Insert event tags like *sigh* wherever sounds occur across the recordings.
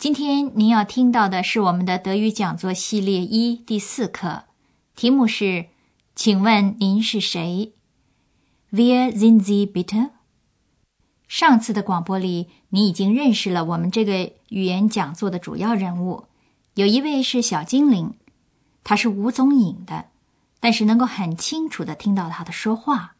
今天您要听到的是我们的德语讲座系列一第四课，题目是“请问您是谁？”Wer sind Sie bitte？上次的广播里，你已经认识了我们这个语言讲座的主要人物，有一位是小精灵，他是无踪影的，但是能够很清楚的听到他的说话。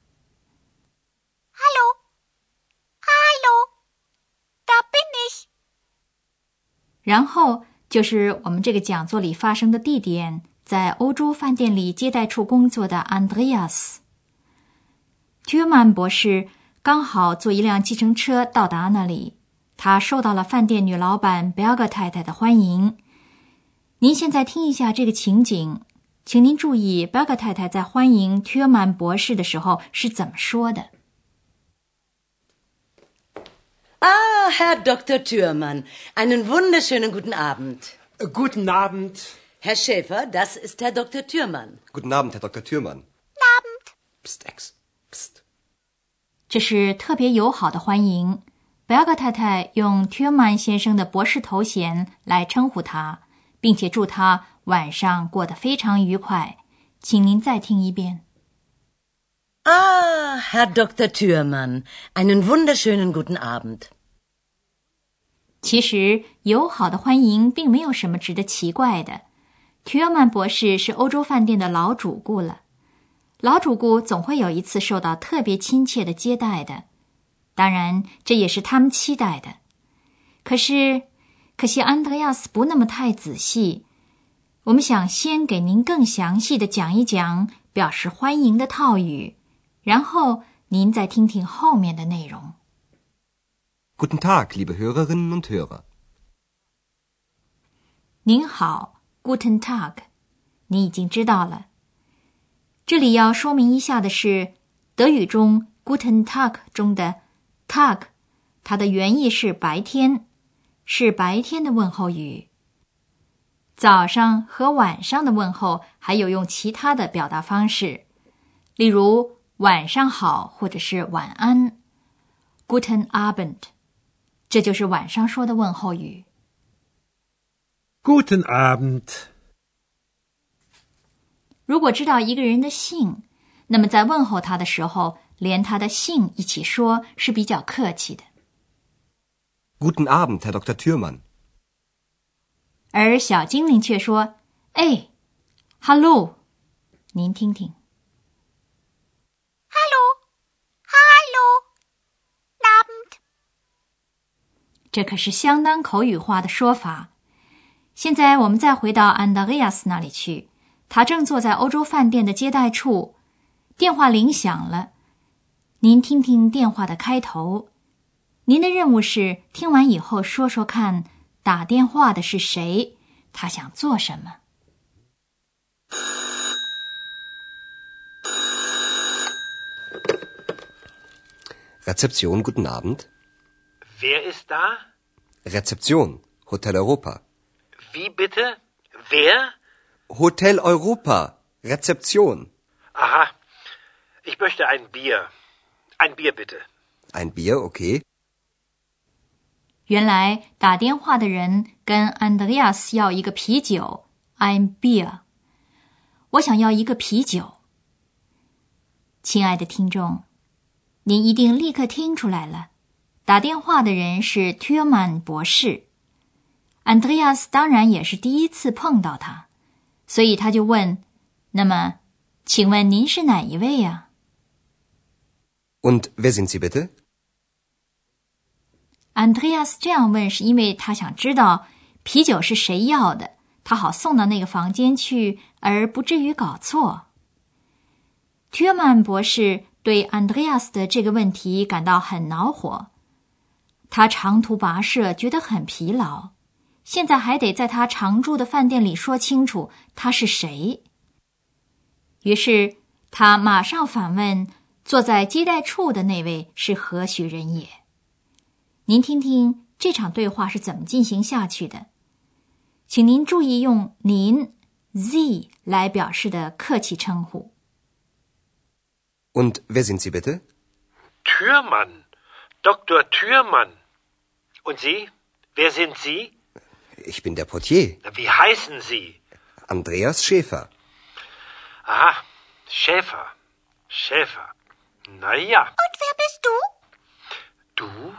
然后就是我们这个讲座里发生的地点，在欧洲饭店里接待处工作的 Andreas。Tuman 博士刚好坐一辆计程车到达那里，他受到了饭店女老板 Belga 太太的欢迎。您现在听一下这个情景，请您注意 Belga 太太在欢迎 Tuman 博士的时候是怎么说的。Ah, Herr Dr. Thürmann, einen wunderschönen guten Abend. Guten Abend. Herr Schäfer, das ist Herr Dr. Thürmann. Guten Abend, Herr Dr. Thürmann. Guten Abend. Psst, Ex. Psst. 这是特别友好的欢迎。贝尔格太太用 Thürmann 先生的博士头衔来称呼他，并且祝他晚上过得非常愉快。请您再听一遍。Ah, Herr Dr. Thürmann, einen wunderschönen guten Abend. 其实友好的欢迎并没有什么值得奇怪的。Türman 博士是欧洲饭店的老主顾了，老主顾总会有一次受到特别亲切的接待的。当然，这也是他们期待的。可是，可惜安德亚斯不那么太仔细。我们想先给您更详细的讲一讲表示欢迎的套语。然后您再听听后面的内容。Guten Tag, liebe Hörerinnen und Hörer。您好，Guten Tag，你已经知道了。这里要说明一下的是，德语中 Guten Tag 中的 Tag，它的原意是白天，是白天的问候语。早上和晚上的问候还有用其他的表达方式，例如。晚上好，或者是晚安，Guten Abend，这就是晚上说的问候语。Guten Abend。如果知道一个人的姓，那么在问候他的时候，连他的姓一起说，是比较客气的。Guten Abend, Herr Dr. Thürmann。而小精灵却说：“哎，Hello，您听听。” Abend。这可是相当口语化的说法。现在我们再回到安德烈亚斯那里去，他正坐在欧洲饭店的接待处，电话铃响了。您听听电话的开头。您的任务是听完以后说说看，打电话的是谁，他想做什么。Rezeption, guten Abend. Wer ist da? Rezeption, Hotel Europa. Wie bitte? Wer? Hotel Europa, Rezeption. Aha. Ich möchte ein Bier. Ein Bier bitte. Ein Bier, okay. 原来打电话的人跟 Andreas 要一个啤酒，ein Bier。我想要一个啤酒。亲爱的听众。您一定立刻听出来了， 打电话的人是 t u r m a n 博士。Andreas 当然也是第一次碰到他，所以他就问：“那么，请问您是哪一位呀？”Und wer sind Sie bitte? Andreas 这样问是因为他想知道啤酒是谁要的，他好送到那个房间去，而不至于搞错。t u r m a n 博士。对 Andreas 的这个问题感到很恼火，他长途跋涉，觉得很疲劳，现在还得在他常住的饭店里说清楚他是谁。于是他马上反问：“坐在接待处的那位是何许人也？”您听听这场对话是怎么进行下去的，请您注意用“您 ”（Sie） 来表示的客气称呼。Und wer sind Sie bitte? Türmann. Dr. Türmann. Und Sie? Wer sind Sie? Ich bin der Portier, Wie heißen Sie? Andreas Schäfer. Aha, Schäfer. Schäfer. Na ja. Und wer bist du? Du?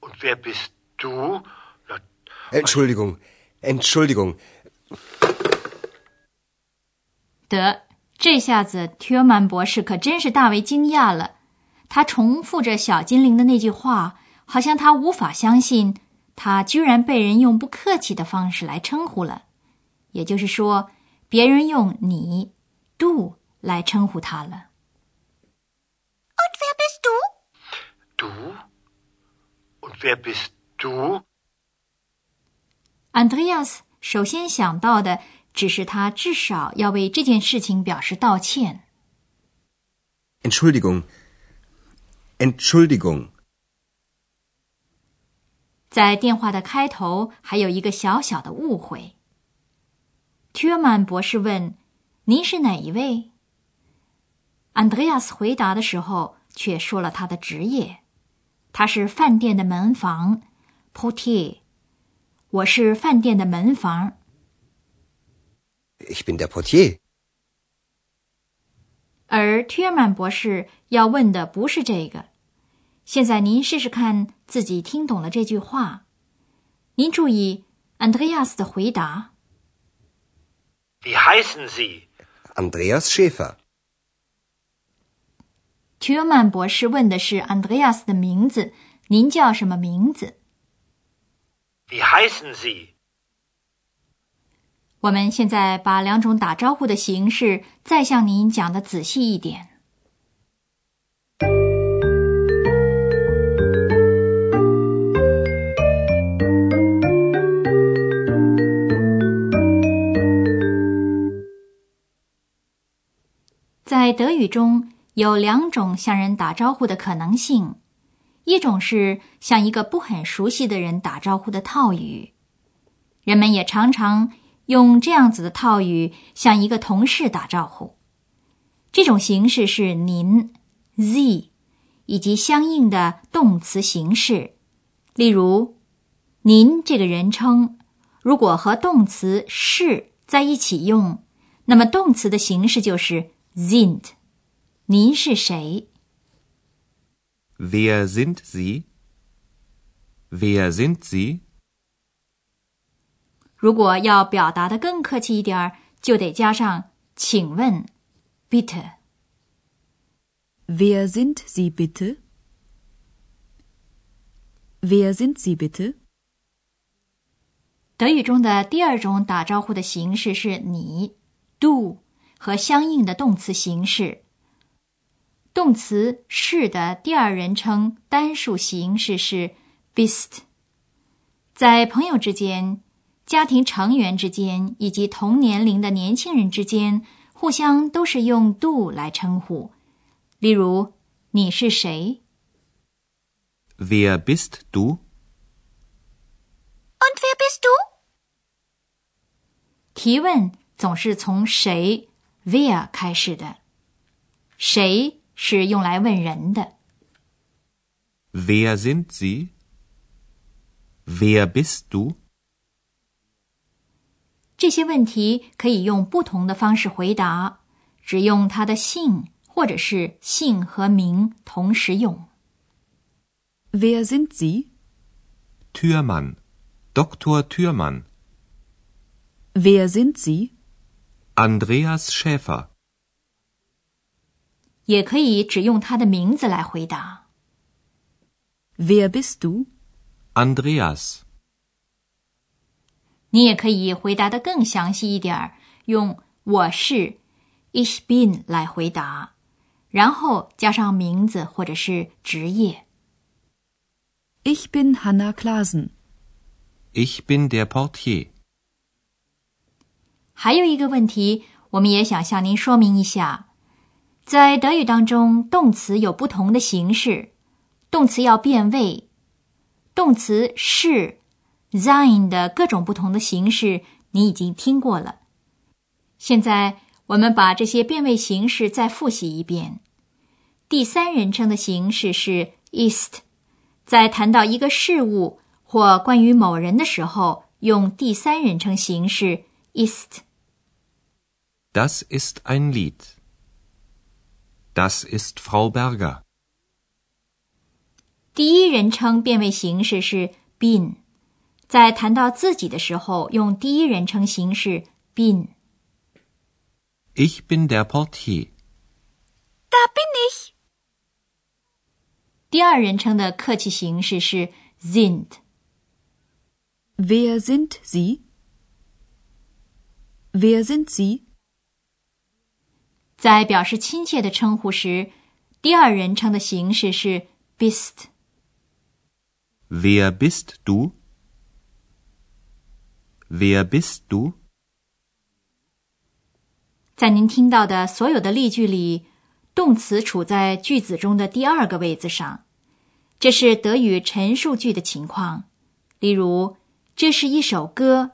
Und wer bist du? Na, Entschuldigung, Entschuldigung. 得，这下子 t u r m a n 博士可真是大为惊讶了。他重复着小精灵的那句话， 好像他无法相信，他居然被人用不客气的方式来称呼了。也就是说，别人用你 “du” 来称呼他了。Und wer bist du? du? Und wer bist du? Andreas 首先想到的只是他至少要为这件事情表示道歉。Entschuldigung. Entschuldigung. 在电话的开头还有一个小小的误会。t u r m a n 博士问：“您是哪一位？”Andreas 回答的时候却说了他的职业，他是饭店的门房 （portier）。我是饭店的门房。Ich bin der Portier. 而 t u r m a n 博士要问的不是这个。现在您试试看自己听懂了这句话。您注意 Andreas 的回答。Wie heißen Sie? Andreas Schäfer. m a n 博士问的是 Andreas 的名字，您叫什么名字？Wie heißen Sie? 我们现在把两种打招呼的形式再向您讲的仔细一点。在德语中有两种向人打招呼的可能性，一种是向一个不很熟悉的人打招呼的套语，人们也常常用这样子的套语向一个同事打招呼。这种形式是您 （Sie） 以及相应的动词形式，例如“您”这个人称，如果和动词“是”在一起用，那么动词的形式就是 sind。您是谁？Wer sind Sie? Wer sind Sie? 如果要表达的更客气一点儿，就得加上“请问 ”，bitte。Wer sind Sie bitte? Wer sind Sie bitte? 德语中的第二种打招呼的形式是你 （du） 和相应的动词形式。动词是的第二人称单数形式是 bist。在朋友之间、家庭成员之间以及同年龄的年轻人之间，互相都是用 “do” 来称呼。例如，你是谁？Wer bist du? Und wer bist du? 提问总是从谁 wer 开始的，谁是用来问人的。Wer sind Sie? Wer bist du? 这些问题可以用不同的方式回答，只用他的姓或者是姓和名同时用。Wer sind Sie? Türmann. Dr. Türmann. Wer sind Sie? Andreas Schäfer. 也可以只用他的名字来回答。 Wer bist du? Andreas. 你也可以回答的更详细一点儿，用“我是 ich bin” 来回答，然后加上名字或者是职业。 Ich bin Hannah Klasen. Ich bin der Portier. 还有一个问题，我们也想向您说明一下，在德语当中，动词有不同的形式，动词要变位，动词是 sein 的各种不同的形式，你已经听过了。现在我们把这些变位形式再复习一遍。第三人称的形式是 ist，在谈到一个事物。或关于某人的时候，用第三人称形式 ist。Das ist ein Lied. Das ist Frau Berger. 第一人称变位形式是 bin，在谈到自己的时候，用第一人称形式 bin。 Ich bin der Portier. Da bin ich. 第二人称的客气形式是 sind。 Wer sind Sie? Wer sind Sie? 在表示亲切的称呼时，第二人称的形式是 bist。Wer bist du? Wer bist du? 在您听到的所有的例句里，动词处在句子中的第二个位置上，这是德语陈述句的情况。例如，这是一首歌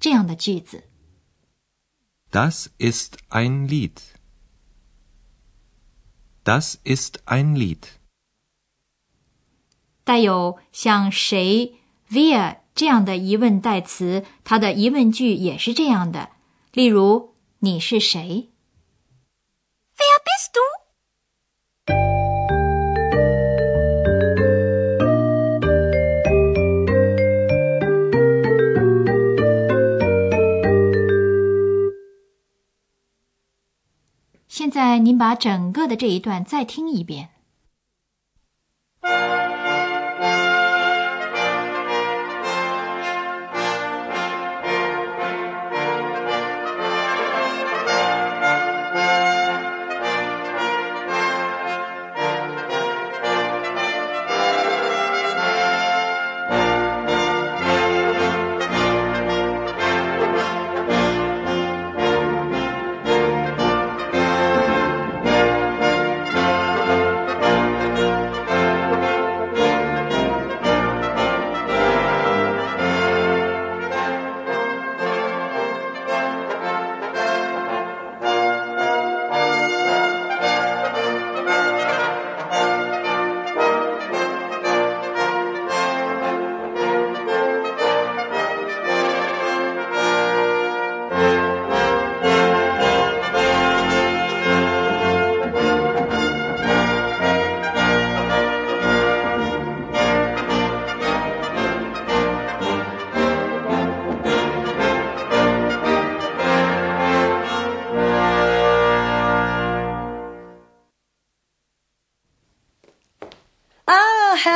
这样的句子。Das ist ein Lied. Das ist ein Lied. 带有像谁、vea 这样的疑问代词，它的疑问句也是这样的。例如，你是谁？在您把整个的这一段再听一遍。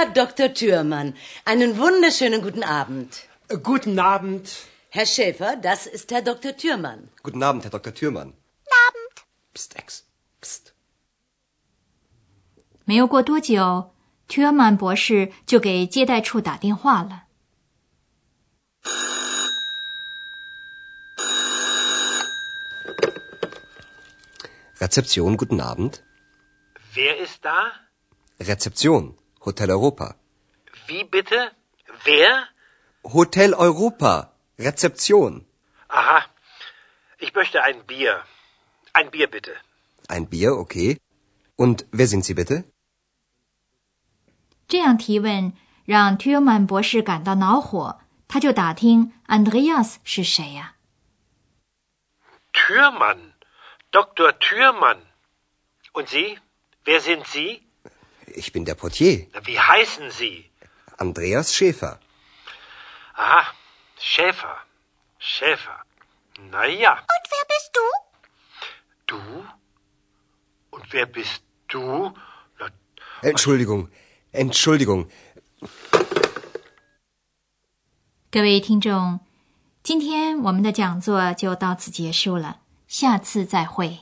Herr Dr. Thürmann, einen wunderschönen guten Abend. Guten Abend. Herr Schäfer, das ist Herr Dr. Thürmann. Guten Abend, Herr Dr. Thürmann. Abend. Psst, Ex. Psst. 没有过多久，屈尔曼博士就给接待处打电话了。 Rezeption, guten Abend. Wer ist da? Rezeption, Hotel Europa. Wie bitte? Wer? Hotel Europa, Rezeption. Aha. Ich möchte ein Bier. Ein Bier bitte. Ein Bier, okay. Und wer sind Sie bitte? 这样提问让 t 尔曼博士感到恼火，他就打听 Andreas 是谁呀、 Türmann. Dr. Türmann. Und Sie? Wer sind Sie? Ich bin der Portier, Wie heißen Sie? Andreas Schäfer. Aha. Schäfer. Schäfer. Na ja. Und wer bist du? Du? Und wer bist du? Na, Entschuldigung, Entschuldigung. *clears throat* 各位听众，今天我们的讲座就到此结束了，下次再会。